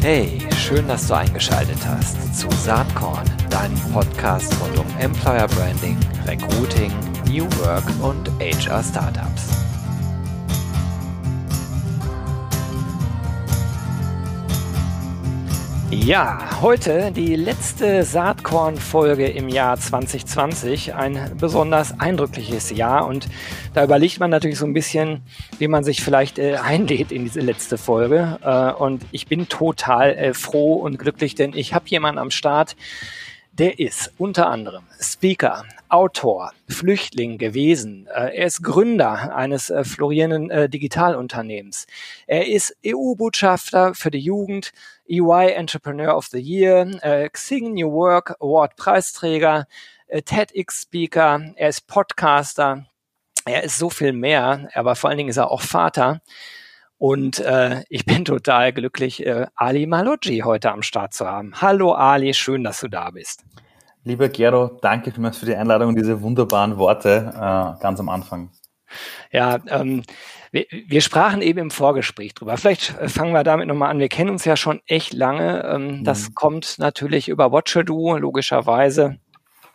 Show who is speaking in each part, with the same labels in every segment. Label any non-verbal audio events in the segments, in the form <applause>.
Speaker 1: Hey, schön, dass du eingeschaltet hast zu Saatkorn, deinem Podcast rund um Employer Branding, Recruiting, New Work und HR Startups. Ja, heute die letzte Saatkorn-Folge im Jahr 2020. Ein besonders eindrückliches Jahr und da überlegt man natürlich so ein bisschen, wie man sich vielleicht äh, einlädt in diese letzte Folge. Äh, und ich bin total äh, froh und glücklich, denn ich habe jemanden am Start, der ist unter anderem Speaker, Autor, Flüchtling gewesen. Äh, er ist Gründer eines äh, florierenden äh, Digitalunternehmens. Er ist EU-Botschafter für die Jugend, EY Entrepreneur of the Year, Xing New Work Award Preisträger, TEDx-Speaker, er ist Podcaster, er ist so viel mehr, aber vor allen Dingen ist er auch Vater. Und äh, ich bin total glücklich, äh, Ali Maloggi heute am Start zu haben. Hallo Ali, schön, dass du da bist.
Speaker 2: Lieber Gero, danke vielmals für die Einladung und diese wunderbaren Worte äh, ganz am Anfang.
Speaker 1: Ja, ähm, wir, wir sprachen eben im Vorgespräch drüber. Vielleicht äh, fangen wir damit nochmal an. Wir kennen uns ja schon echt lange. Ähm, mhm. Das kommt natürlich über Watcher logischerweise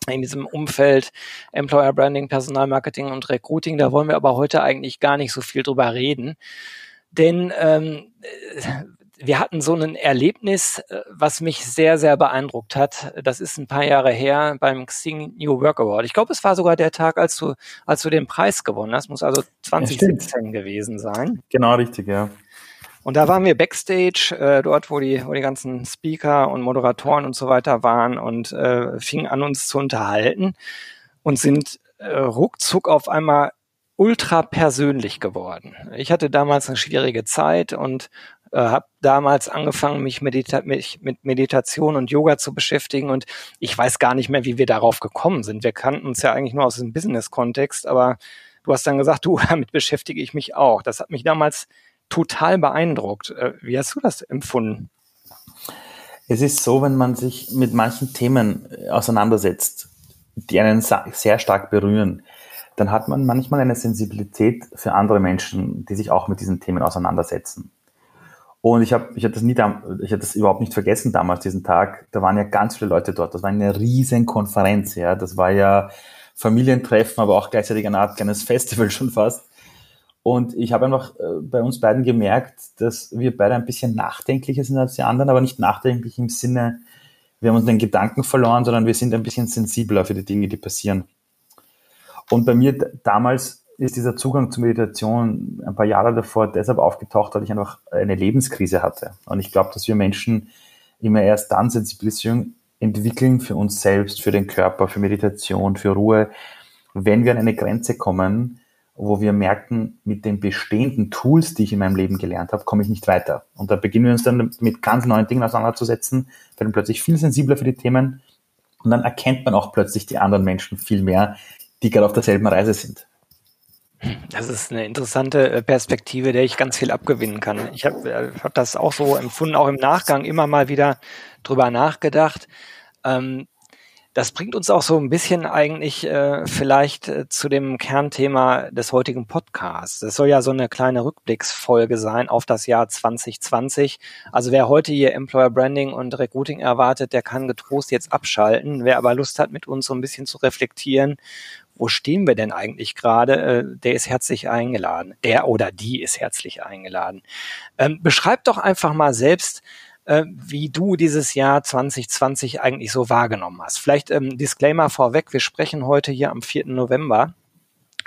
Speaker 1: in diesem Umfeld Employer Branding, Personalmarketing und Recruiting. Da wollen wir aber heute eigentlich gar nicht so viel drüber reden. Denn ähm, wir hatten so ein Erlebnis, äh, was mich sehr, sehr beeindruckt hat. Das ist ein paar Jahre her beim Xing New Work Award. Ich glaube, es war sogar der Tag, als du, als du den Preis gewonnen hast. Muss also 2017 ja, gewesen sein.
Speaker 2: Genau, richtig, ja.
Speaker 1: Und da waren wir backstage, äh, dort, wo die, wo die ganzen Speaker und Moderatoren und so weiter waren und äh, fingen an, uns zu unterhalten und sind äh, ruckzuck auf einmal ultra persönlich geworden. Ich hatte damals eine schwierige Zeit und äh, habe damals angefangen, mich, medita mich mit Meditation und Yoga zu beschäftigen und ich weiß gar nicht mehr, wie wir darauf gekommen sind. Wir kannten uns ja eigentlich nur aus dem Business-Kontext, aber du hast dann gesagt, <laughs> du, damit beschäftige ich mich auch. Das hat mich damals total beeindruckt. Äh, wie hast du das empfunden?
Speaker 2: Es ist so, wenn man sich mit manchen Themen äh, auseinandersetzt, die einen sehr stark berühren, dann hat man manchmal eine Sensibilität für andere Menschen, die sich auch mit diesen Themen auseinandersetzen. Und ich habe ich hab das nie, ich habe das überhaupt nicht vergessen damals, diesen Tag. Da waren ja ganz viele Leute dort. Das war eine riesen Konferenz, ja. Das war ja Familientreffen, aber auch gleichzeitig eine Art kleines Festival <laughs> schon fast. Und ich habe einfach äh, bei uns beiden gemerkt, dass wir beide ein bisschen nachdenklicher sind als die anderen, aber nicht nachdenklich im Sinne, wir haben uns den Gedanken verloren, sondern wir sind ein bisschen sensibler für die Dinge, die passieren. Und bei mir damals ist dieser Zugang zur Meditation ein paar Jahre davor deshalb aufgetaucht, weil ich einfach eine Lebenskrise hatte. Und ich glaube, dass wir Menschen immer erst dann Sensibilisierung entwickeln für uns selbst, für den Körper, für Meditation, für Ruhe, wenn wir an eine Grenze kommen, wo wir merken, mit den bestehenden Tools, die ich in meinem Leben gelernt habe, komme ich nicht weiter. Und da beginnen wir uns dann mit ganz neuen Dingen auseinanderzusetzen, werden plötzlich viel sensibler für die Themen und dann erkennt man auch plötzlich die anderen Menschen viel mehr, die gerade auf derselben Reise sind.
Speaker 1: Das ist eine interessante äh, Perspektive, der ich ganz viel abgewinnen kann. Ich habe äh, hab das auch so empfunden, auch im Nachgang immer mal wieder drüber nachgedacht. Ähm, das bringt uns auch so ein bisschen eigentlich äh, vielleicht zu dem Kernthema des heutigen Podcasts. Das soll ja so eine kleine Rückblicksfolge sein auf das Jahr 2020. Also wer heute hier Employer Branding und Recruiting erwartet, der kann getrost jetzt abschalten. Wer aber Lust hat, mit uns so ein bisschen zu reflektieren, wo stehen wir denn eigentlich gerade, äh, der ist herzlich eingeladen. Der oder die ist herzlich eingeladen. Ähm, beschreib doch einfach mal selbst, äh, wie du dieses Jahr 2020 eigentlich so wahrgenommen hast. Vielleicht ähm, Disclaimer vorweg, wir sprechen heute hier am 4. November.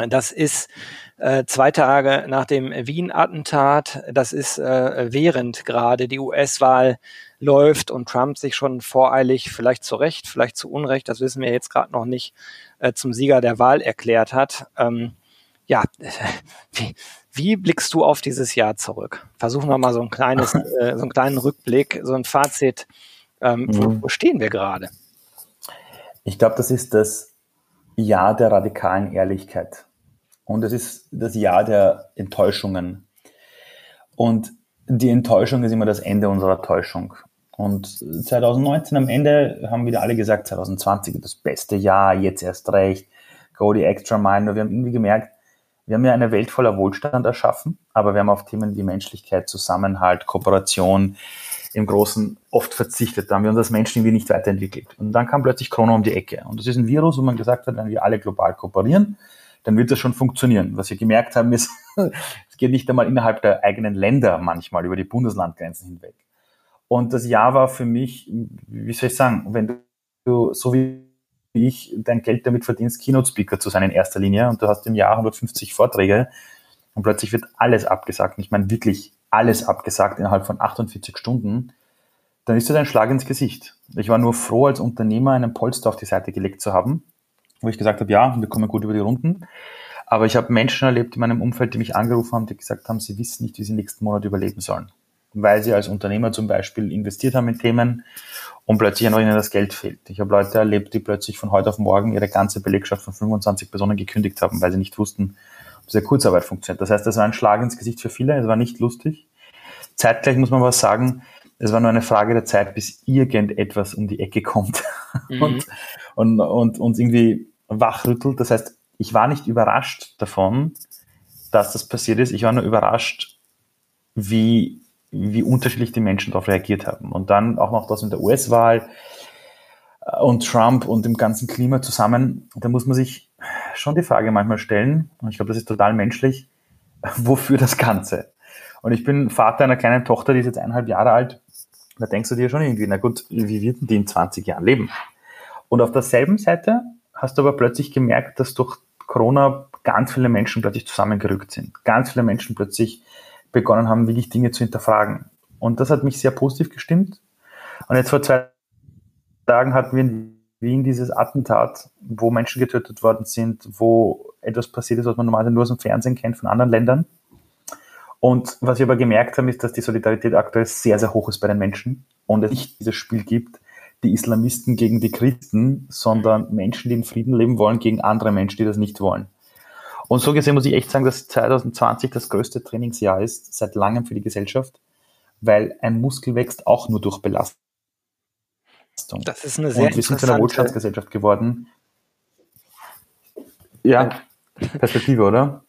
Speaker 1: Das ist äh, zwei Tage nach dem Wien-Attentat. Das ist äh, während gerade die US-Wahl läuft und Trump sich schon voreilig, vielleicht zu Recht, vielleicht zu Unrecht, das wissen wir jetzt gerade noch nicht, äh, zum Sieger der Wahl erklärt hat. Ähm, ja, <laughs> wie, wie blickst du auf dieses Jahr zurück? Versuchen wir mal so ein kleines, <laughs> äh, so einen kleinen Rückblick, so ein Fazit. Ähm, mhm. wo, wo stehen wir gerade?
Speaker 2: Ich glaube, das ist das Jahr der radikalen Ehrlichkeit. Und es ist das Jahr der Enttäuschungen. Und die Enttäuschung ist immer das Ende unserer Täuschung. Und 2019 am Ende haben wieder alle gesagt, 2020 das beste Jahr, jetzt erst recht, go the extra mile. Nur wir haben irgendwie gemerkt, wir haben ja eine Welt voller Wohlstand erschaffen, aber wir haben auf Themen wie Menschlichkeit, Zusammenhalt, Kooperation im Großen oft verzichtet. Da haben wir uns als Menschen irgendwie nicht weiterentwickelt. Und dann kam plötzlich Corona um die Ecke. Und das ist ein Virus, wo man gesagt hat, wenn wir alle global kooperieren, dann wird das schon funktionieren. Was wir gemerkt haben, ist, <laughs> es geht nicht einmal innerhalb der eigenen Länder manchmal über die Bundeslandgrenzen hinweg. Und das Jahr war für mich, wie soll ich sagen, wenn du so wie ich dein Geld damit verdienst, Keynote-Speaker zu sein in erster Linie und du hast im Jahr 150 Vorträge und plötzlich wird alles abgesagt. Und ich meine wirklich alles abgesagt innerhalb von 48 Stunden. Dann ist das ein Schlag ins Gesicht. Ich war nur froh, als Unternehmer einen Polster auf die Seite gelegt zu haben, wo ich gesagt habe, ja, wir kommen gut über die Runden. Aber ich habe Menschen erlebt in meinem Umfeld, die mich angerufen haben, die gesagt haben, sie wissen nicht, wie sie nächsten Monat überleben sollen. Weil sie als Unternehmer zum Beispiel investiert haben in Themen und plötzlich einfach ihnen das Geld fehlt. Ich habe Leute erlebt, die plötzlich von heute auf morgen ihre ganze Belegschaft von 25 Personen gekündigt haben, weil sie nicht wussten, ob diese Kurzarbeit funktioniert. Das heißt, das war ein Schlag ins Gesicht für viele, es war nicht lustig. Zeitgleich muss man was sagen, es war nur eine Frage der Zeit, bis irgendetwas um die Ecke kommt <laughs> mhm. und, und, und uns irgendwie wachrüttelt. Das heißt, ich war nicht überrascht davon, dass das passiert ist. Ich war nur überrascht, wie, wie unterschiedlich die Menschen darauf reagiert haben. Und dann auch noch das mit der US-Wahl äh, und Trump und dem ganzen Klima zusammen. Da muss man sich schon die Frage manchmal stellen, und ich glaube, das ist total menschlich, <laughs> wofür das Ganze? Und ich bin Vater einer kleinen Tochter, die ist jetzt eineinhalb Jahre alt. Da denkst du dir schon irgendwie, na gut, wie wird denn die in 20 Jahren leben? Und auf derselben Seite hast du aber plötzlich gemerkt, dass durch Corona ganz viele Menschen plötzlich zusammengerückt sind. Ganz viele Menschen plötzlich begonnen haben, wirklich Dinge zu hinterfragen. Und das hat mich sehr positiv gestimmt. Und jetzt vor zwei Tagen hatten wir in Wien dieses Attentat, wo Menschen getötet worden sind, wo etwas passiert ist, was man normalerweise nur aus dem Fernsehen kennt von anderen Ländern. Und was wir aber gemerkt haben, ist, dass die Solidarität aktuell sehr, sehr hoch ist bei den Menschen und es nicht dieses Spiel gibt, die Islamisten gegen die Christen, sondern Menschen, die in Frieden leben wollen, gegen andere Menschen, die das nicht wollen. Und so gesehen muss ich echt sagen, dass 2020 das größte Trainingsjahr ist seit langem für die Gesellschaft, weil ein Muskel wächst auch nur durch Belastung.
Speaker 1: Das ist eine sehr Und
Speaker 2: wir sind zu einer Wohlstandsgesellschaft geworden. Ja, Perspektive, oder?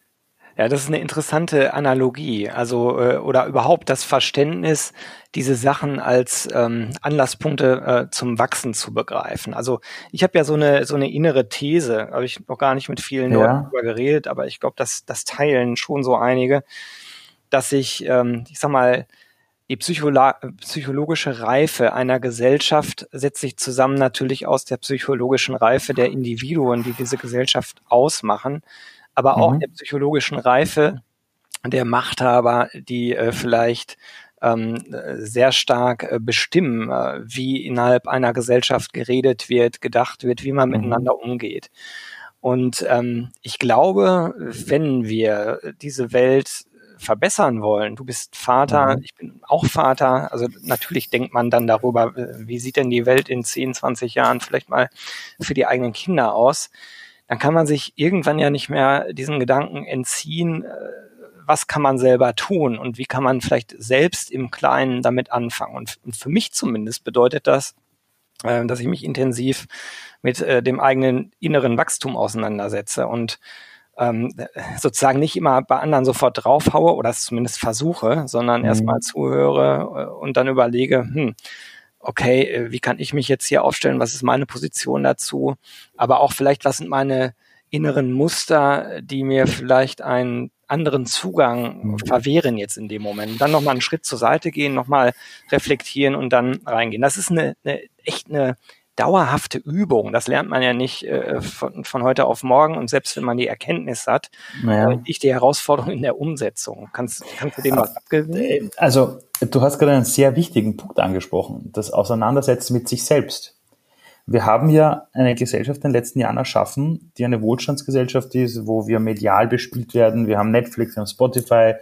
Speaker 1: Ja, das ist eine interessante Analogie. Also äh, oder überhaupt das Verständnis, diese Sachen als ähm, Anlasspunkte äh, zum Wachsen zu begreifen. Also ich habe ja so eine so eine innere These, habe ich noch gar nicht mit vielen ja. Leuten darüber geredet, aber ich glaube, dass das teilen schon so einige, dass ich, ähm, ich sag mal, die Psycholo psychologische Reife einer Gesellschaft setzt sich zusammen natürlich aus der psychologischen Reife der Individuen, die diese Gesellschaft ausmachen aber auch mhm. der psychologischen Reife der Machthaber, die äh, vielleicht ähm, sehr stark äh, bestimmen, äh, wie innerhalb einer Gesellschaft geredet wird, gedacht wird, wie man mhm. miteinander umgeht. Und ähm, ich glaube, wenn wir diese Welt verbessern wollen. Du bist Vater, mhm. ich bin auch Vater. Also natürlich denkt man dann darüber, äh, wie sieht denn die Welt in 10, 20 Jahren vielleicht mal für die eigenen Kinder aus dann kann man sich irgendwann ja nicht mehr diesen Gedanken entziehen, äh, was kann man selber tun und wie kann man vielleicht selbst im Kleinen damit anfangen. Und, für mich zumindest bedeutet das, äh, dass ich mich intensiv mit äh, dem eigenen inneren Wachstum auseinandersetze und ähm, sozusagen nicht immer bei anderen sofort draufhaue oder es zumindest versuche, sondern mhm. erstmal zuhöre und dann überlege, hm, okay, äh, wie kann ich mich jetzt hier aufstellen, was ist meine Position dazu, aber auch vielleicht, was sind meine inneren Muster, die mir vielleicht einen anderen Zugang mhm. verwehren jetzt in dem Moment. Dann nochmal einen Schritt zur Seite gehen, nochmal reflektieren und dann reingehen. Das ist eine, eine echt eine dauerhafte Übung. Das lernt man ja nicht äh, von, von heute auf morgen und selbst wenn man die Erkenntnis hat, naja. äh, die Herausforderung in der Umsetzung. Kannst, kannst du dem was abgewinnen?
Speaker 2: Also, du hast gerade einen sehr wichtigen Punkt angesprochen, das Auseinandersetzen mit sich selbst. Wir haben ja eine Gesellschaft in den letzten Jahren erschaffen, die eine Wohlstandsgesellschaft ist, wo wir medial bespielt werden. Wir haben Netflix, wir haben Spotify.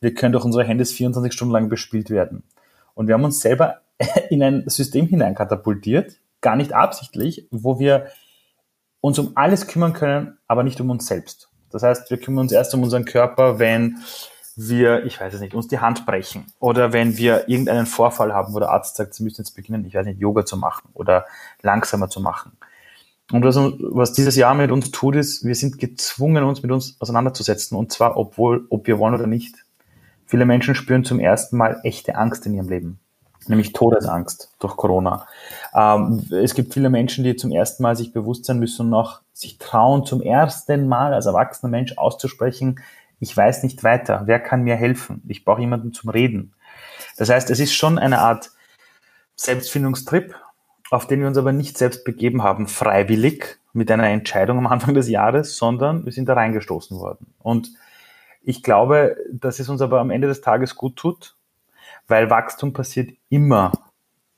Speaker 2: Wir können durch unsere Handys 24 Stunden lang bespielt werden. Und wir haben uns selber <laughs> in ein System hineinkatapultiert, gar nicht absichtlich, wo wir uns um alles kümmern können, aber nicht um uns selbst. Das heißt, wir kümmern uns erst um unseren Körper, wenn wir, ich weiß es nicht, uns die Hand brechen oder wenn wir irgendeinen Vorfall haben, wo der Arzt sagt, Sie müssen jetzt beginnen, ich weiß nicht, Yoga zu machen oder langsamer zu machen. Und was, was dieses Jahr mit uns tut, ist, wir sind gezwungen, uns mit uns auseinanderzusetzen. Und zwar, obwohl, ob wir wollen oder nicht. Viele Menschen spüren zum ersten Mal echte Angst in ihrem Leben. Nämlich Todesangst durch Corona. Ähm, es gibt viele Menschen, die zum ersten Mal sich bewusst sein müssen und auch sich trauen, zum ersten Mal als erwachsener Mensch auszusprechen, ich weiß nicht weiter. Wer kann mir helfen? Ich brauche jemanden zum Reden. Das heißt, es ist schon eine Art Selbstfindungstrip, auf den wir uns aber nicht selbst begeben haben, freiwillig mit einer Entscheidung am Anfang des Jahres, sondern wir sind da reingestoßen worden. Und ich glaube, dass es uns aber am Ende des Tages gut tut, weil Wachstum passiert immer,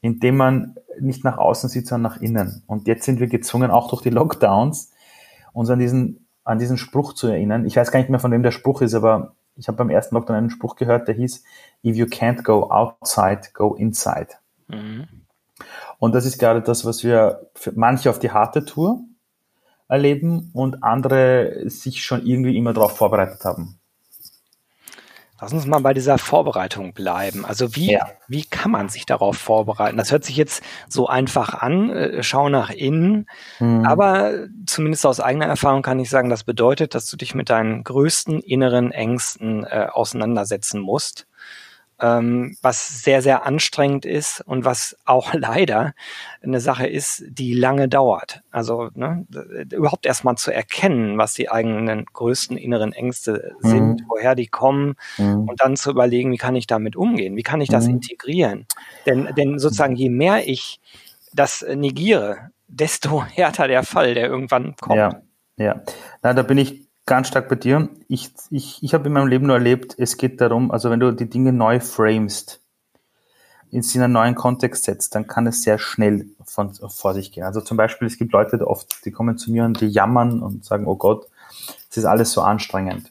Speaker 2: indem man nicht nach außen sieht, sondern nach innen. Und jetzt sind wir gezwungen, auch durch die Lockdowns, uns an diesen, an diesen Spruch zu erinnern. Ich weiß gar nicht mehr, von wem der Spruch ist, aber ich habe beim ersten Lockdown einen Spruch gehört, der hieß, if you can't go outside, go inside. Mhm. Und das ist gerade das, was wir für manche auf die harte Tour erleben und andere sich schon irgendwie immer darauf vorbereitet haben.
Speaker 1: Lass uns mal bei dieser Vorbereitung bleiben. Also wie, ja. wie kann man sich darauf vorbereiten? Das hört sich jetzt so einfach an, äh, schau nach innen. Mhm. Aber zumindest aus eigener Erfahrung kann ich sagen, das bedeutet, dass du dich mit deinen größten inneren Ängsten äh, auseinandersetzen musst ähm, was sehr, sehr anstrengend ist und was auch <laughs> leider eine Sache ist, die lange dauert. Also ne, überhaupt erstmal zu erkennen, was die eigenen größten inneren Ängste sind, mhm. woher die kommen mhm. und dann zu überlegen, wie kann ich damit umgehen, wie kann ich das mhm. integrieren. Denn, denn sozusagen je mehr ich das negiere, desto <laughs> härter der Fall, der irgendwann kommt.
Speaker 2: Ja, ja. Na, da bin ich ganz stark bei dir. Ich, ich, ich habe in meinem Leben nur erlebt, es geht darum, also wenn du die Dinge neu framest, in einen neuen Kontext setzt, dann kann es sehr schnell von, vor sich gehen. Also zum Beispiel, es gibt Leute, die oft, die kommen zu mir und die jammern und sagen, oh Gott, es ist alles so anstrengend.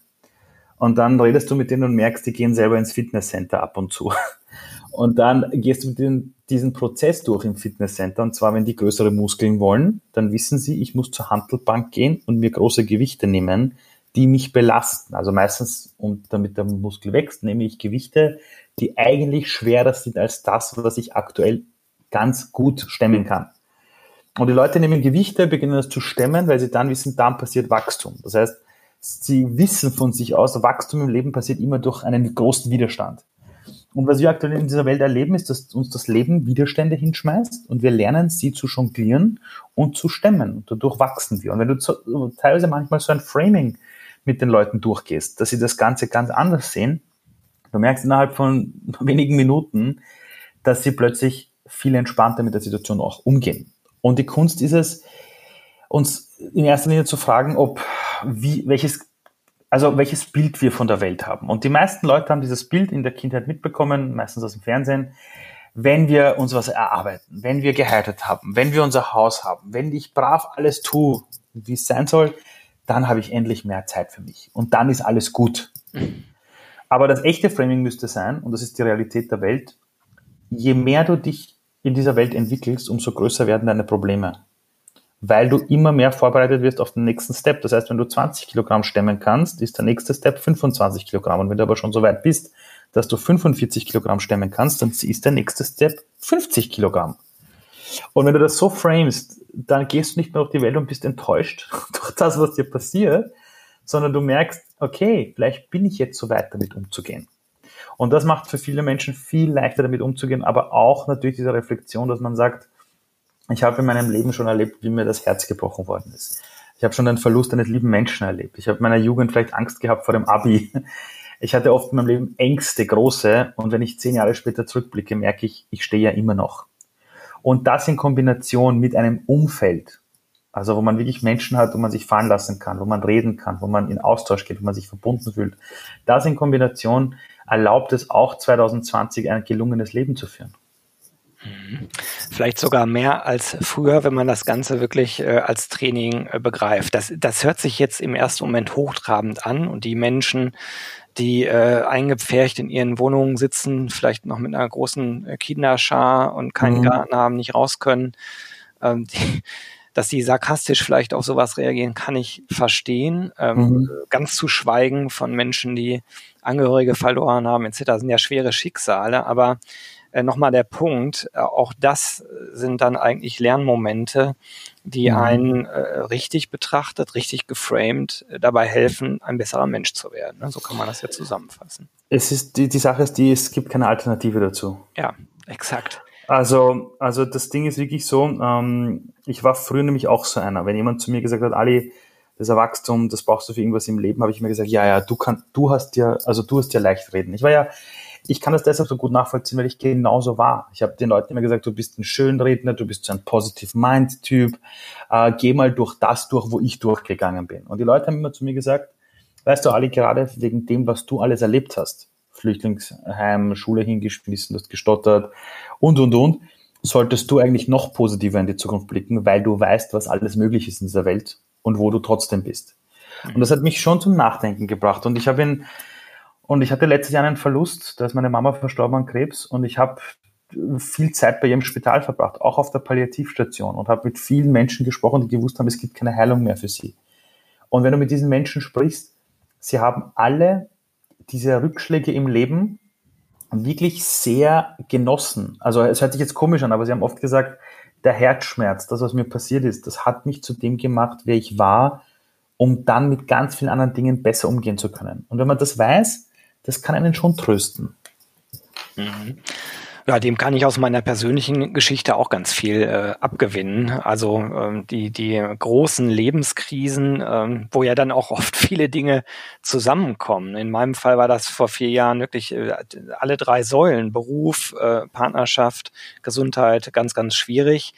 Speaker 2: Und dann redest du mit denen und merkst, die gehen selber ins Fitnesscenter ab und zu. <laughs> Und dann gehst du mit denen diesen Prozess durch im Fitnesscenter. Und zwar, wenn die größere Muskeln wollen, dann wissen sie, ich muss zur Handelbank gehen und mir große Gewichte nehmen, die mich belasten. Also meistens, und damit der Muskel wächst, nehme ich Gewichte, die eigentlich schwerer sind als das, was ich aktuell ganz gut stemmen kann. Und die Leute nehmen Gewichte, beginnen das zu stemmen, weil sie dann wissen, dann passiert Wachstum. Das heißt, sie wissen von sich aus, Wachstum im Leben passiert immer durch einen großen Widerstand. Und was wir aktuell in dieser Welt erleben, ist, dass uns das Leben Widerstände hinschmeißt und wir lernen, sie zu jonglieren und zu stemmen. Und dadurch wachsen wir. Und wenn du teilweise manchmal so ein Framing mit den Leuten durchgehst, dass sie das Ganze ganz anders sehen, du merkst innerhalb von <laughs> wenigen Minuten, dass sie plötzlich viel entspannter mit der Situation auch umgehen. Und die Kunst ist es, uns in erster Linie zu fragen, ob wie, welches also welches Bild wir von der Welt haben. Und die meisten Leute haben dieses Bild in der Kindheit mitbekommen, meistens aus dem Fernsehen, wenn wir uns was erarbeiten, wenn wir geheiratet haben, wenn wir unser Haus haben, wenn ich brav alles tue, wie es sein soll, dann habe ich endlich mehr Zeit für mich. Und dann ist alles gut. Aber das echte Framing müsste sein, und das ist die Realität der Welt, je mehr du dich in dieser Welt entwickelst, umso größer werden deine Probleme weil du immer mehr vorbereitet wirst auf den nächsten Step. Das heißt, wenn du 20 Kilogramm stemmen kannst, ist der nächste Step 25 Kilogramm. Und wenn du aber schon so weit bist, dass du 45 Kilogramm stemmen kannst, dann ist der nächste Step 50 Kilogramm. Und wenn du das so framest, dann gehst du nicht mehr auf die Welt und bist enttäuscht <laughs> durch das, was dir passiert, sondern du merkst, okay, vielleicht bin ich jetzt so weit, damit umzugehen. Und das macht für viele Menschen viel leichter, damit umzugehen, aber auch natürlich diese Reflexion, dass man sagt, ich habe in meinem Leben schon erlebt, wie mir das Herz gebrochen worden ist. Ich habe schon den Verlust eines lieben Menschen erlebt. Ich habe in meiner Jugend vielleicht Angst gehabt vor dem Abi. Ich hatte oft in meinem Leben Ängste, große. Und wenn ich zehn Jahre später zurückblicke, merke ich, ich stehe ja immer noch. Und das in Kombination mit einem Umfeld, also wo man wirklich Menschen hat, wo man sich fallen lassen kann, wo man reden kann, wo man in Austausch geht, wo man sich verbunden fühlt. Das in Kombination erlaubt es auch 2020 ein gelungenes Leben zu führen.
Speaker 1: Vielleicht sogar mehr als früher, wenn man das Ganze wirklich äh, als Training äh, begreift. Das, das hört sich jetzt im ersten Moment hochtrabend an und die Menschen, die äh, eingepfercht in ihren Wohnungen sitzen, vielleicht noch mit einer großen äh, Kinderschar und keinen mhm. Garten haben, nicht raus können, ähm, <laughs> die, dass die sarkastisch vielleicht auf sowas reagieren, kann ich verstehen. Ähm, mhm. Ganz zu schweigen von Menschen, die Angehörige verloren haben, etc. sind ja schwere Schicksale, aber äh, nochmal der Punkt, äh, auch das sind dann eigentlich Lernmomente, die mhm. einen äh, richtig betrachtet, richtig geframed, äh, dabei helfen, ein besserer Mensch zu werden. Ne? So kann man das ja zusammenfassen.
Speaker 2: Es ist die, die Sache ist die, es gibt keine Alternative dazu.
Speaker 1: Ja, exakt.
Speaker 2: Also, also das Ding ist wirklich so, ähm, ich war früher nämlich auch so einer. Wenn jemand zu mir gesagt hat, Ali, das Wachstum, das brauchst du für irgendwas im Leben, habe ich mir gesagt, ja, ja, du kannst, du hast ja, also du hast ja leicht reden. Ich war ja, ich kann das deshalb so gut nachvollziehen, weil ich genauso war. Ich habe den Leuten immer gesagt, du bist ein Schönredner, du bist so ein Positive Mind Typ, äh, geh mal durch das durch, wo ich durchgegangen bin. Und die Leute haben immer zu mir gesagt, weißt du, Ali, gerade wegen dem, was du alles erlebt hast, Flüchtlingsheim, Schule hingeschmissen, hast gestottert und, und, und, solltest du eigentlich noch positiver in die Zukunft blicken, weil du weißt, was alles möglich ist in dieser Welt und wo du trotzdem bist. Und das hat mich schon zum Nachdenken gebracht. Und ich habe ihn, und ich hatte letztes Jahr einen Verlust, da ist meine Mama verstorben an Krebs und ich habe viel Zeit bei ihr im Spital verbracht, auch auf der Palliativstation und habe mit vielen Menschen gesprochen, die gewusst haben, es gibt keine Heilung mehr für sie. Und wenn du mit diesen Menschen sprichst, sie haben alle diese Rückschläge im Leben wirklich sehr genossen. Also es hört sich jetzt komisch an, aber sie haben oft gesagt, der Herzschmerz, das, was mir passiert ist, das hat mich zu dem gemacht, wer ich war, um dann mit ganz vielen anderen Dingen besser umgehen zu können. Und wenn man das weiß, das kann einen schon trösten.
Speaker 1: Mhm. Ja, dem kann ich aus meiner persönlichen Geschichte auch ganz viel äh, abgewinnen. Also ähm, die, die großen Lebenskrisen, ähm, wo ja dann auch oft <laughs> viele Dinge zusammenkommen. In meinem Fall war das vor vier Jahren wirklich äh, alle drei Säulen, Beruf, äh, Partnerschaft, Gesundheit, ganz, ganz schwierig.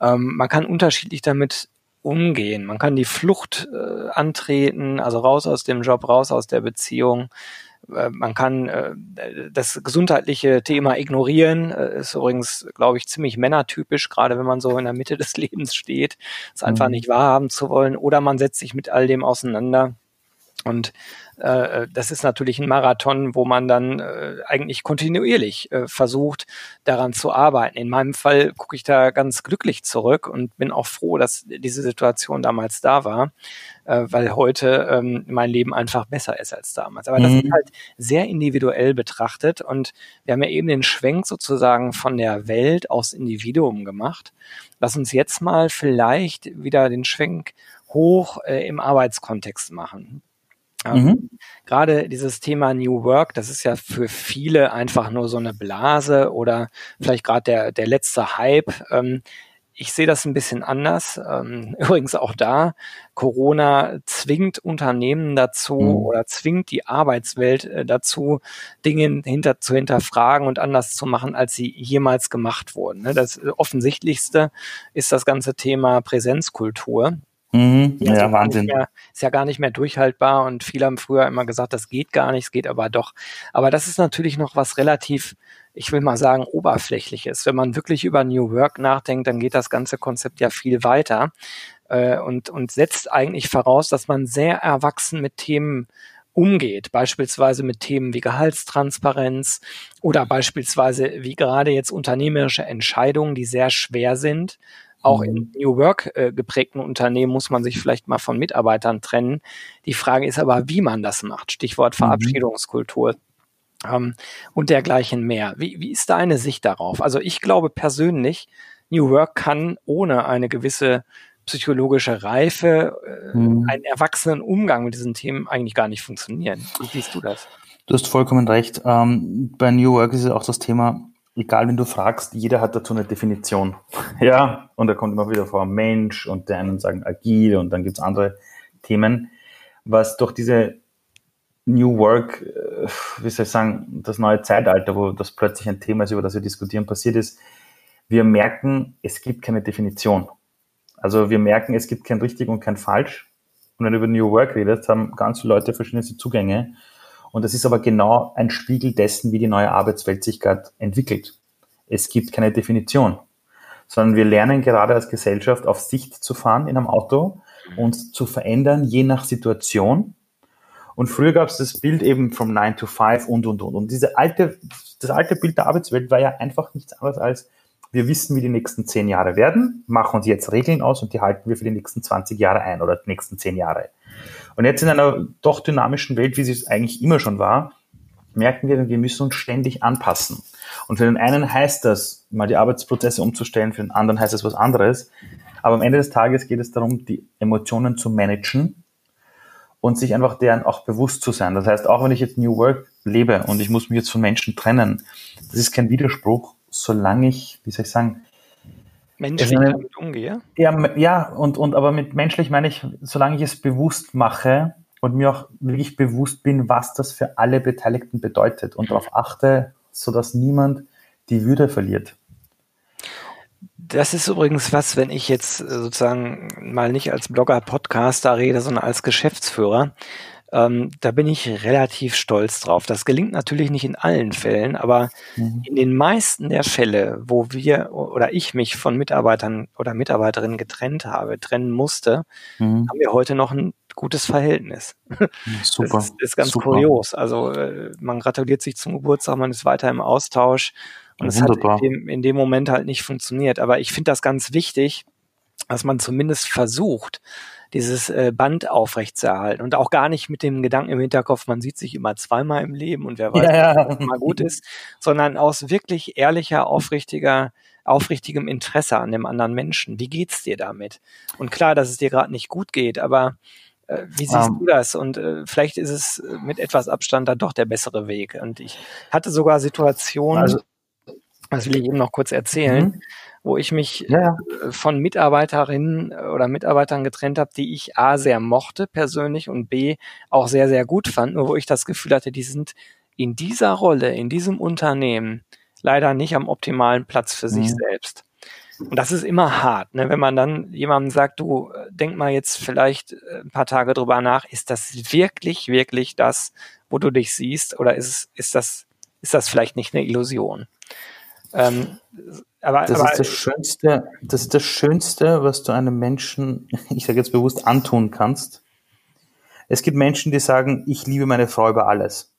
Speaker 1: Ähm, man kann unterschiedlich damit umgehen. Man kann die Flucht äh, antreten, also raus aus dem Job, raus aus der Beziehung. Äh, man kann äh, das gesundheitliche Thema ignorieren, äh, ist übrigens, glaube ich, ziemlich männertypisch, gerade wenn man so in der Mitte des <laughs> Lebens steht, es einfach mhm. nicht wahrhaben zu wollen. Oder man setzt sich mit all dem auseinander. Und äh, das ist natürlich ein Marathon, wo man dann äh, eigentlich kontinuierlich äh, versucht, daran zu arbeiten. In meinem Fall gucke ich da ganz glücklich zurück und bin auch froh, dass diese Situation damals da war, äh, weil heute ähm, mein Leben einfach besser ist als damals. Aber mhm. das ist halt sehr individuell betrachtet und wir haben ja eben den Schwenk sozusagen von der Welt aufs Individuum gemacht. Lass uns jetzt mal vielleicht wieder den Schwenk hoch äh, im Arbeitskontext machen. Ähm, mhm. Gerade dieses Thema New Work, das ist ja für viele einfach nur so eine Blase oder vielleicht gerade der, der letzte Hype. Ähm, ich sehe das ein bisschen anders. Ähm, <laughs> übrigens auch da, Corona zwingt Unternehmen dazu mhm. oder zwingt die Arbeitswelt äh, dazu, Dinge hinter, zu hinterfragen und anders zu machen, als sie jemals gemacht wurden. Ne? Das Offensichtlichste ist das ganze Thema Präsenzkultur.
Speaker 2: Mhm, ja, ja Wahnsinn.
Speaker 1: Mehr, ist ja gar nicht mehr durchhaltbar und viele haben früher immer gesagt, das geht gar nicht, es geht aber doch. Aber das ist natürlich noch was relativ, ich will mal sagen, oberflächliches. Wenn man wirklich über New Work nachdenkt, dann geht das ganze Konzept ja viel weiter äh, und, und setzt eigentlich voraus, dass man sehr erwachsen mit Themen umgeht, beispielsweise mit Themen wie Gehaltstransparenz oder beispielsweise wie gerade jetzt unternehmerische Entscheidungen, die sehr schwer sind, auch in mhm. New Work äh, geprägten Unternehmen muss man sich vielleicht mal von Mitarbeitern trennen. Die Frage ist aber, wie man das macht. Stichwort mhm. Verabschiedungskultur. Ähm, und dergleichen mehr. Wie, wie ist deine Sicht darauf? Also ich glaube persönlich, New Work kann ohne eine gewisse psychologische Reife, äh, mhm. einen erwachsenen Umgang mit diesen Themen eigentlich gar nicht funktionieren. Wie siehst du das?
Speaker 2: Du hast vollkommen recht. Ähm, bei New Work ist es auch das Thema, egal wenn du fragst, jeder hat dazu eine Definition. <laughs> Ja, und da kommt immer wieder vor Mensch und der einen sagen agil und dann gibt's andere Themen, was durch diese New Work, äh, wie soll ich sagen, das neue Zeitalter, wo das plötzlich ein Thema ist, über das wir diskutieren, passiert ist, wir merken, es gibt keine Definition. Also wir merken, es gibt kein richtig und kein falsch. Und wenn du über New Work redest, haben ganz viele Leute verschiedene Zugänge und das ist aber genau ein Spiegel dessen, wie die neue Arbeitswelt sich gerade entwickelt. Es gibt keine Definition, sondern wir lernen gerade als Gesellschaft auf Sicht zu fahren in einem Auto, uns zu verändern, je nach Situation. Und früher gab es das Bild eben vom 9 to 5 und, und, und. Und diese alte, das alte Bild der Arbeitswelt war ja einfach nichts anderes als, wir wissen, wie die nächsten zehn Jahre werden, machen uns jetzt Regeln aus und die halten wir für die nächsten 20 Jahre ein oder die nächsten zehn Jahre. Und jetzt in einer doch dynamischen Welt, wie sie es eigentlich immer schon war, merken wir, wir müssen uns ständig anpassen. Und für den einen heißt das, mal die Arbeitsprozesse umzustellen, für den anderen heißt das was anderes. Aber am Ende des Tages geht es darum, die Emotionen zu managen und sich einfach deren auch bewusst zu sein. Das heißt, auch wenn ich jetzt New Work lebe und ich muss mich jetzt von Menschen trennen, das ist kein Widerspruch, solange ich, wie soll ich sagen,
Speaker 1: menschlich eine, damit umgehe.
Speaker 2: Ja, ja und, und aber mit menschlich meine ich, solange ich es bewusst mache und mir auch wirklich bewusst bin, was das für alle Beteiligten bedeutet und darauf achte, sodass niemand die Würde verliert.
Speaker 1: Das ist übrigens was, wenn ich jetzt äh, sozusagen mal nicht als Blogger, Podcaster rede, sondern als Geschäftsführer. Ähm, da bin ich relativ stolz drauf. Das gelingt natürlich nicht in allen Fällen, aber mhm. in den meisten der Fälle, wo wir oder ich mich von Mitarbeitern oder Mitarbeiterinnen getrennt habe, trennen musste, mhm. haben wir heute noch ein gutes Verhältnis. <laughs>
Speaker 2: Super.
Speaker 1: Das ist, ist ganz Super. kurios. Also äh, man gratuliert sich zum Geburtstag, man ist weiter im Austausch. Und es hat in dem, in dem Moment halt nicht funktioniert. Aber ich finde das ganz wichtig, dass man zumindest versucht, dieses äh, Band aufrechtzuerhalten und auch gar nicht mit dem Gedanken im Hinterkopf, man sieht sich immer zweimal im Leben und wer weiß, ja, ja. was mal gut ist, sondern aus wirklich ehrlicher, aufrichtiger, aufrichtigem Interesse an dem anderen Menschen. Wie geht's dir damit? Und klar, dass es dir gerade nicht gut geht, aber äh, wie siehst um, du das? Und äh, vielleicht ist es äh, mit etwas Abstand da doch der bessere Weg. Und ich hatte sogar Situationen, also, das will ich eben noch kurz erzählen, mhm. wo ich mich ja. Äh, von Mitarbeiterinnen oder Mitarbeitern getrennt habe, die ich A sehr mochte persönlich und B auch sehr, sehr gut fand, nur wo ich das Gefühl hatte, die sind in dieser Rolle, in diesem Unternehmen leider nicht am optimalen Platz für mhm. sich selbst. Und das ist immer hart, ne? wenn man dann jemandem sagt, du äh, denk mal jetzt vielleicht ein paar Tage drüber nach, ist das wirklich, wirklich das, wo du dich siehst, oder ist, ist das, ist das vielleicht nicht eine Illusion?
Speaker 2: Ähm, aber, das aber, ist das Schönste, das ist das Schönste, was du einem Menschen, <laughs> ich sage jetzt bewusst, antun kannst. Es gibt Menschen, die sagen, ich liebe meine Frau über alles.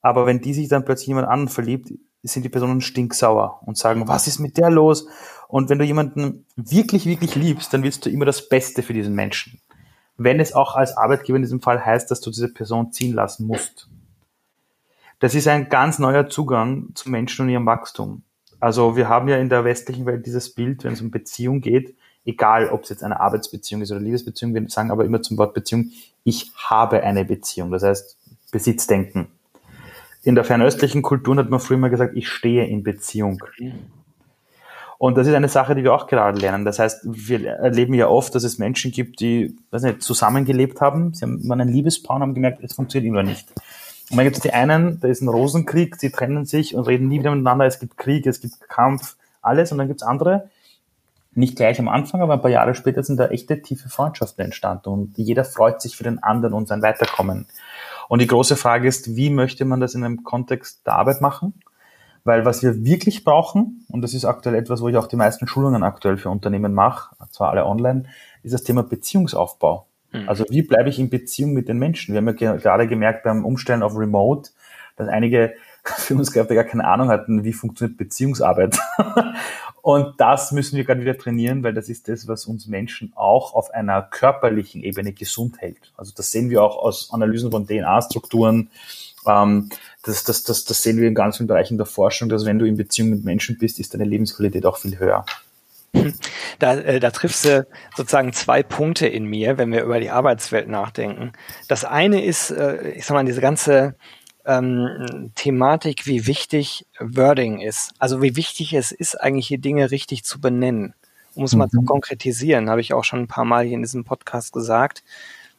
Speaker 2: Aber wenn die sich dann plötzlich jemand anderen verliebt, sind die Personen stinksauer und sagen, was ist mit der los? Und wenn du jemanden wirklich, wirklich liebst, dann willst du immer das Beste für diesen Menschen. Wenn es auch als Arbeitgeber in diesem Fall heißt, dass du diese Person ziehen lassen musst. Das ist ein ganz neuer Zugang zu Menschen und ihrem Wachstum. Also wir haben ja in der westlichen Welt dieses Bild, wenn es um Beziehung geht, egal ob es jetzt eine Arbeitsbeziehung ist oder Liebesbeziehung, wir sagen aber immer zum Wort Beziehung, ich habe eine Beziehung, das heißt Besitzdenken. In der fernöstlichen Kultur hat man früher mal gesagt, ich stehe in Beziehung. Und das ist eine Sache, die wir auch gerade lernen. Das heißt, wir erleben ja oft, dass es Menschen gibt, die, weiß nicht, zusammengelebt haben, sie haben, waren ein Liebespaar und haben gemerkt, es funktioniert immer nicht. Und dann gibt es die einen, da ist ein Rosenkrieg, die trennen sich und reden nie wieder miteinander, es gibt Krieg, es gibt Kampf, alles. Und dann gibt es andere, nicht gleich am Anfang, aber ein paar Jahre später sind da echte tiefe Freundschaften entstanden und jeder freut sich für den anderen und sein Weiterkommen. Und die große Frage ist, wie möchte man das in einem Kontext der Arbeit machen? Weil was wir wirklich brauchen, und das ist aktuell etwas, wo ich auch die meisten Schulungen aktuell für Unternehmen mache, zwar alle online, ist das Thema Beziehungsaufbau. Mhm. Also wie bleibe ich in Beziehung mit den Menschen? Wir haben ja gerade gemerkt beim Umstellen auf Remote, dass einige <laughs> Führungskräfte gar keine Ahnung hatten, wie funktioniert Beziehungsarbeit. <laughs> Und das müssen wir gerade wieder trainieren, weil das ist das, was uns Menschen auch auf einer körperlichen Ebene gesund hält. Also das sehen wir auch aus Analysen von DNA-Strukturen. Ähm, das, das, das, das sehen wir in ganz vielen Bereichen der Forschung, dass wenn du in Beziehung mit Menschen bist, ist deine Lebensqualität auch viel höher.
Speaker 1: Da, äh, da triffst du sozusagen zwei Punkte in mir, wenn wir über die Arbeitswelt nachdenken. Das eine ist, äh, ich sag mal, diese ganze ähm, Thematik, wie wichtig Wording ist. Also wie wichtig es ist, eigentlich hier Dinge richtig zu benennen. Um es mhm. mal zu mhm. konkretisieren, habe ich auch schon ein paar Mal hier in diesem Podcast gesagt.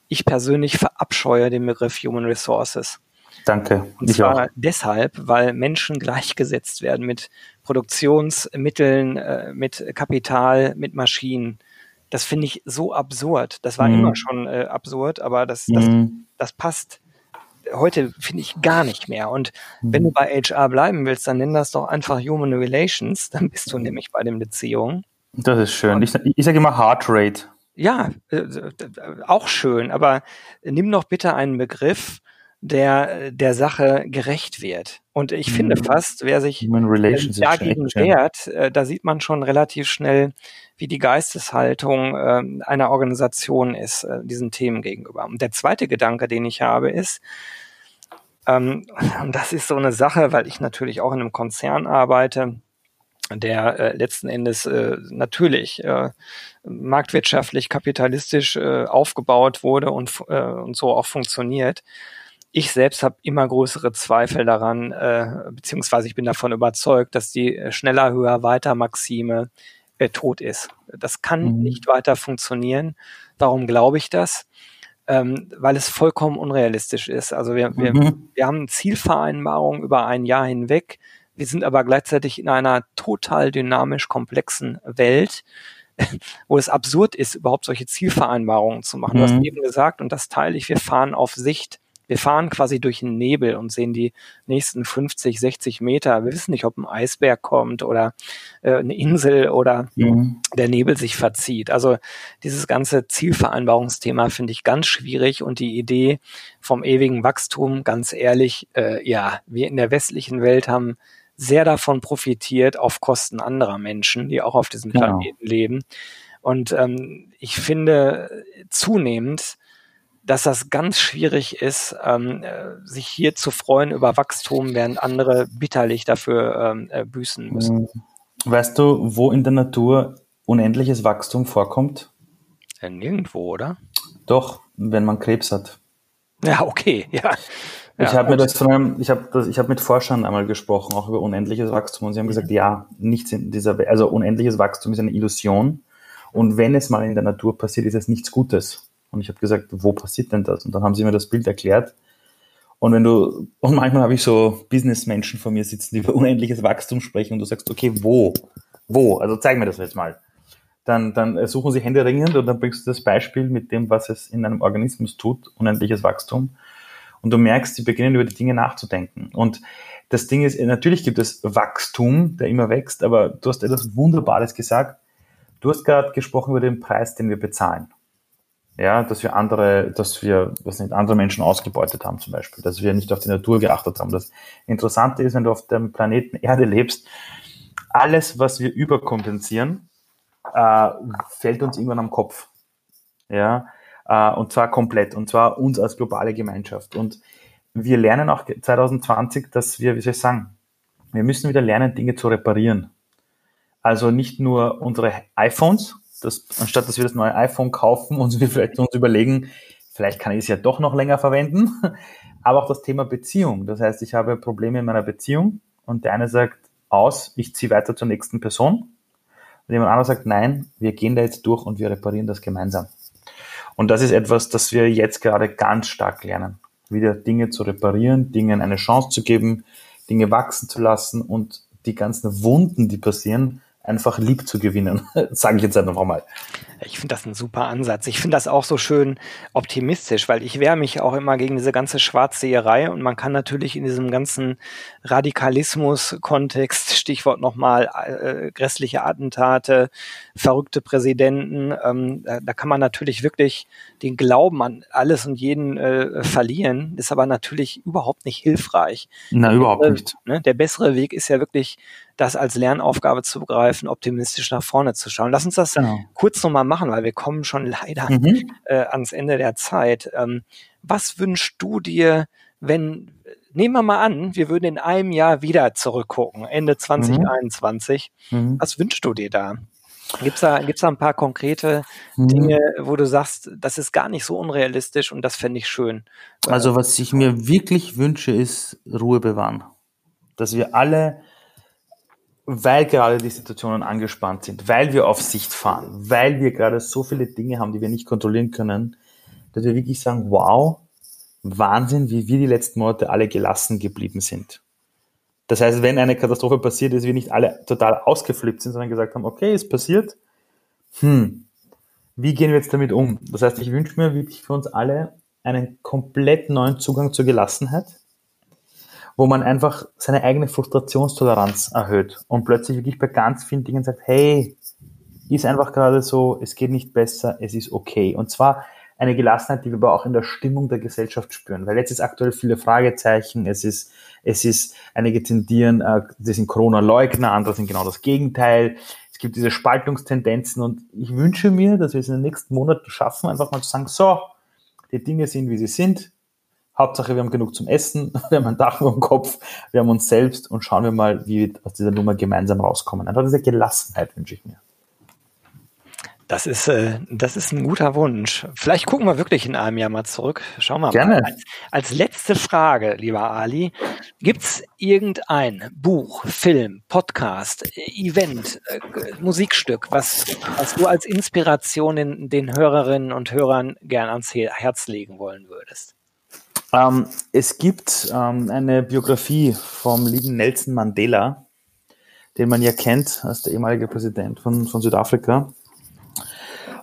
Speaker 1: Ich persönlich verabscheue den Begriff Human Resources.
Speaker 2: Danke.
Speaker 1: Und ich zwar auch. deshalb, weil Menschen gleichgesetzt werden mit Produktionsmitteln, äh, mit Kapital, mit Maschinen. Das finde ich so absurd. Das war mhm. immer schon äh, absurd, aber das, das, mhm. das passt heute, finde ich, gar nicht mehr. Und mhm. wenn du bei HR bleiben willst, dann nenn das doch einfach Human Relations. <laughs> Dann bist du nämlich bei den Beziehungen.
Speaker 2: Das ist schön. Und, ich, ich sage immer Heart Rate.
Speaker 1: Ja, äh, auch schön, aber nimm doch bitte einen Begriff, der der Sache gerecht wird. Und ich finde mhm. fast, wer sich dagegen wehrt, äh, da sieht man schon relativ schnell, wie die Geisteshaltung äh, einer Organisation ist, äh, diesen Themen gegenüber. Und der zweite Gedanke, den ich habe, ist, Ähm, und <laughs> das ist so eine Sache, weil ich natürlich auch in einem Konzern arbeite, der äh, letzten Endes äh, natürlich äh, marktwirtschaftlich, kapitalistisch äh, aufgebaut wurde und, äh, und so auch funktioniert. Ich selbst habe immer größere Zweifel daran, äh, beziehungsweise ich bin davon überzeugt, dass die äh, schneller, höher, weiter Maxime äh, tot ist. Das kann mhm. nicht weiter funktionieren. Warum glaube ich das? Ähm, weil es vollkommen unrealistisch ist. Also wir, wir, mhm. wir haben Zielvereinbarungen über ein Jahr hinweg. Wir sind aber gleichzeitig in einer total dynamisch komplexen Welt, <laughs> wo es absurd ist, überhaupt solche Zielvereinbarungen zu machen. Mhm. Du hast mhm. eben gesagt, und das teile ich, wir fahren auf Sicht wir fahren quasi durch den Nebel und sehen die nächsten 50, 60 Meter. Wir wissen nicht, ob ein Eisberg kommt oder äh, eine Insel oder mhm. der Nebel sich verzieht. Also dieses ganze Zielvereinbarungsthema finde ich ganz schwierig und die Idee vom ewigen Wachstum, ganz ehrlich, äh, ja, wir in der westlichen Welt haben sehr davon profitiert auf Kosten anderer Menschen, die auch auf diesem genau. Planeten genau. leben. Und ähm, ich finde zunehmend, dass das ganz schwierig ist, ähm, äh, sich hier zu freuen über Wachstum, während andere bitterlich dafür ähm, äh, büßen müssen. Mhm.
Speaker 2: Weißt du, wo in der Natur unendliches Wachstum vorkommt?
Speaker 1: Ja, nirgendwo, oder?
Speaker 2: Doch, wenn man Krebs hat.
Speaker 1: Ja, okay, <laughs> ja.
Speaker 2: Ich ja, habe mir das von einem, ich habe ich habe mit Forschern einmal gesprochen, auch über unendliches Wachstum, und sie haben gesagt, ja, nichts in dieser, also unendliches Wachstum ist eine Illusion, und wenn es mal in der Natur passiert, ist es nichts Gutes. Und ich habe gesagt, wo passiert denn das? Und dann haben sie mir das Bild erklärt. Und wenn du, und manchmal habe ich so Businessmenschen vor mir sitzen, die über unendliches Wachstum sprechen und du sagst, okay, wo? Wo? Also zeig mir das jetzt mal. Dann, dann suchen sie händeringend und dann bringst du das Beispiel mit dem, was es in einem Organismus tut, unendliches Wachstum. Und du merkst, sie beginnen über die Dinge nachzudenken. Und das Ding ist, natürlich gibt es Wachstum, der immer wächst, aber du hast etwas Wunderbares gesagt. Du hast gerade gesprochen über den Preis, den wir bezahlen ja, dass wir andere, dass wir, was nicht, andere Menschen ausgebeutet haben zum Beispiel, dass wir nicht auf die Natur geachtet haben. Das Interessante ist, wenn du auf dem Planeten Erde lebst, alles, was wir überkompensieren, äh, fällt uns irgendwann am Kopf. Ja, äh, und zwar komplett, und zwar uns als globale Gemeinschaft. Und wir lernen auch 2020, dass wir, wie soll ich sagen, wir müssen wieder lernen, Dinge zu reparieren. Also nicht nur unsere iPhones, dass anstatt dass wir das neue iPhone kaufen und wir vielleicht uns überlegen, vielleicht kann ich es ja doch noch länger verwenden, <laughs> aber auch das Thema Beziehung. Das heißt, ich habe Probleme in meiner Beziehung und der eine sagt aus, ich ziehe weiter zur nächsten Person. Und jemand anderes sagt, nein, wir gehen da jetzt durch und wir reparieren das gemeinsam. Und das ist etwas, das wir jetzt gerade ganz stark lernen. Wieder Dinge zu reparieren, Dingen eine Chance zu geben, Dinge wachsen zu lassen und die ganzen Wunden, die passieren, einfach lieb zu gewinnen, <laughs> sage ich jetzt einfach mal.
Speaker 1: Ich finde das ein super Ansatz. Ich finde das auch so schön optimistisch, weil ich wehre mich auch immer gegen diese ganze Schwarzseherei und man kann natürlich in diesem ganzen Radikalismus-Kontext, <laughs> Stichwort nochmal äh, grässliche Attentate, verrückte Präsidenten, ähm, da, da, kann man natürlich wirklich den Glauben an alles und jeden äh, verlieren, ist aber natürlich überhaupt nicht hilfreich.
Speaker 2: Na, überhaupt nicht.
Speaker 1: Ne, der bessere Weg ist ja wirklich das als Lernaufgabe zu begreifen, optimistisch nach vorne zu schauen. Lass uns das genau. kurz nochmal machen, weil wir kommen schon leider mhm. äh, ans Ende der Zeit. Ähm, was wünschst du dir, wenn, nehmen wir mal an, wir würden in einem Jahr wieder zurückgucken, Ende 2021. Mhm. mhm. Was wünschst du dir da? Gibt's da, gibt's da ein paar konkrete mhm. Dinge, wo du sagst, das ist gar nicht so unrealistisch und das fände ich schön?
Speaker 2: Also was ich mir wirklich wünsche, ist Ruhe bewahren. Dass wir alle weil gerade die Situationen angespannt sind, weil wir auf Sicht fahren, weil wir gerade so viele Dinge haben, die wir nicht kontrollieren können, dass wir wirklich sagen, wow, Wahnsinn, wie wir die letzten Monate alle gelassen geblieben sind. Das heißt, wenn eine Katastrophe passiert ist, wir nicht alle total ausgeflippt sind, sondern gesagt haben, okay, es passiert, hm, wie gehen wir jetzt damit um? Das heißt, ich wünsche mir wirklich für uns alle einen komplett neuen Zugang zur Gelassenheit, wo man einfach seine eigene Frustrationstoleranz erhöht und plötzlich wirklich bei ganz vielen Dingen sagt, hey, ist einfach gerade so, es geht nicht besser, es ist okay. Und zwar eine Gelassenheit, die wir aber auch in der Stimmung der Gesellschaft spüren. Weil jetzt ist aktuell viele Fragezeichen, es ist, es ist, einige tendieren, äh, das sind Corona-Leugner, andere sind genau das Gegenteil. Es gibt diese Spaltungstendenzen und ich wünsche mir, dass wir es in den nächsten Monaten schaffen, einfach mal zu sagen, so, die Dinge sind, wie sie sind, Hauptsache, wir haben genug zum Essen, <laughs> wir haben ein Dach über dem Kopf, wir haben uns selbst und schauen wir mal, wie wir aus dieser Nummer gemeinsam rauskommen. Einfach diese Gelassenheit wünsche ich mir.
Speaker 1: Das ist, äh, das ist ein guter Wunsch. Vielleicht gucken wir wirklich in einem Jahr mal zurück. Schauen wir
Speaker 2: Gerne.
Speaker 1: mal. Als, als letzte Frage, lieber Ali, gibt's irgendein Buch, Film, Podcast, Event, äh, Musikstück, was, was du als Inspiration den, den Hörerinnen und Hörern gern ans Herz legen wollen würdest?
Speaker 2: Ähm, es gibt ähm, eine Biografie vom lieben Nelson Mandela, den man ja kennt als der ehemalige Präsident von, von Südafrika.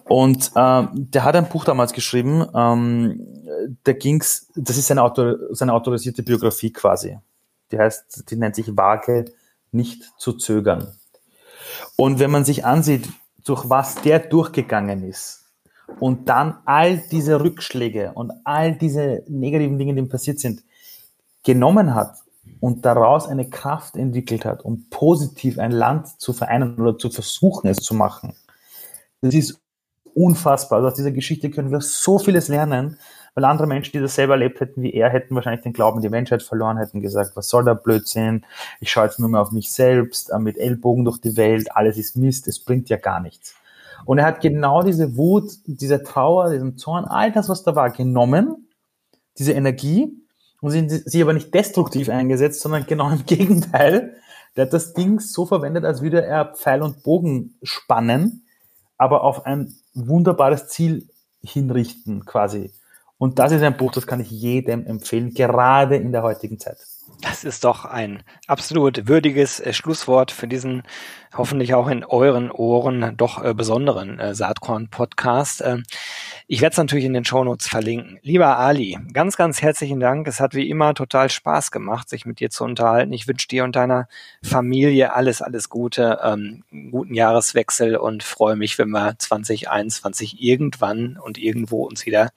Speaker 2: Und ähm, der hat ein Buch damals geschrieben, ähm, da ging's, das ist seine, Autor, seine autorisierte Biografie quasi. Die heißt, die nennt sich Wage nicht zu zögern. Und wenn man sich ansieht, durch was der durchgegangen ist und dann all diese Rückschläge und all diese negativen Dinge, die ihm passiert sind, genommen hat und daraus eine Kraft entwickelt hat, um positiv ein Land zu vereinen oder zu versuchen, es zu machen. Das ist unfassbar. Also aus dieser Geschichte können wir so vieles lernen, weil andere Menschen, die das selber erlebt hätten wie er, hätten wahrscheinlich den Glauben, die Menschheit verloren, hätten gesagt, was soll der Blödsinn? Ich schaue jetzt nur mehr auf mich selbst, äh, mit Ellbogen durch die Welt, alles ist Mist, es bringt ja gar nichts. Und er hat genau diese Wut, diese Trauer, diesen Zorn, all das, was da war, genommen, diese Energie, und sie, sie aber nicht destruktiv eingesetzt, sondern genau im <laughs> Gegenteil. Der hat das Ding so verwendet, als würde er Pfeil und Bogen spannen, aber auf ein wunderbares Ziel hinrichten quasi. Und das ist ein Buch, das kann ich jedem empfehlen, gerade in der heutigen Zeit.
Speaker 1: Das ist doch ein absolut würdiges äh, Schlusswort für diesen hoffentlich auch in euren Ohren doch äh, besonderen äh, Saatkorn-Podcast. Ähm, ich werde es natürlich in den Shownotes verlinken. Lieber Ali, ganz, ganz herzlichen Dank. Es hat wie immer total Spaß gemacht, sich mit dir zu unterhalten. Ich wünsche dir und deiner Familie alles, alles Gute, ähm, guten Jahreswechsel und freue mich, wenn wir 2021 irgendwann und irgendwo uns wieder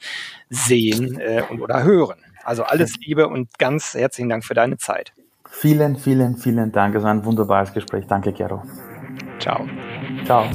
Speaker 1: sehen äh, und oder hören. Also alles Liebe und ganz herzlichen Dank für deine Zeit.
Speaker 2: Vielen, vielen, vielen Dank. Es war ein wunderbares Gespräch. Danke, Gero.
Speaker 1: Ciao.
Speaker 2: Ciao.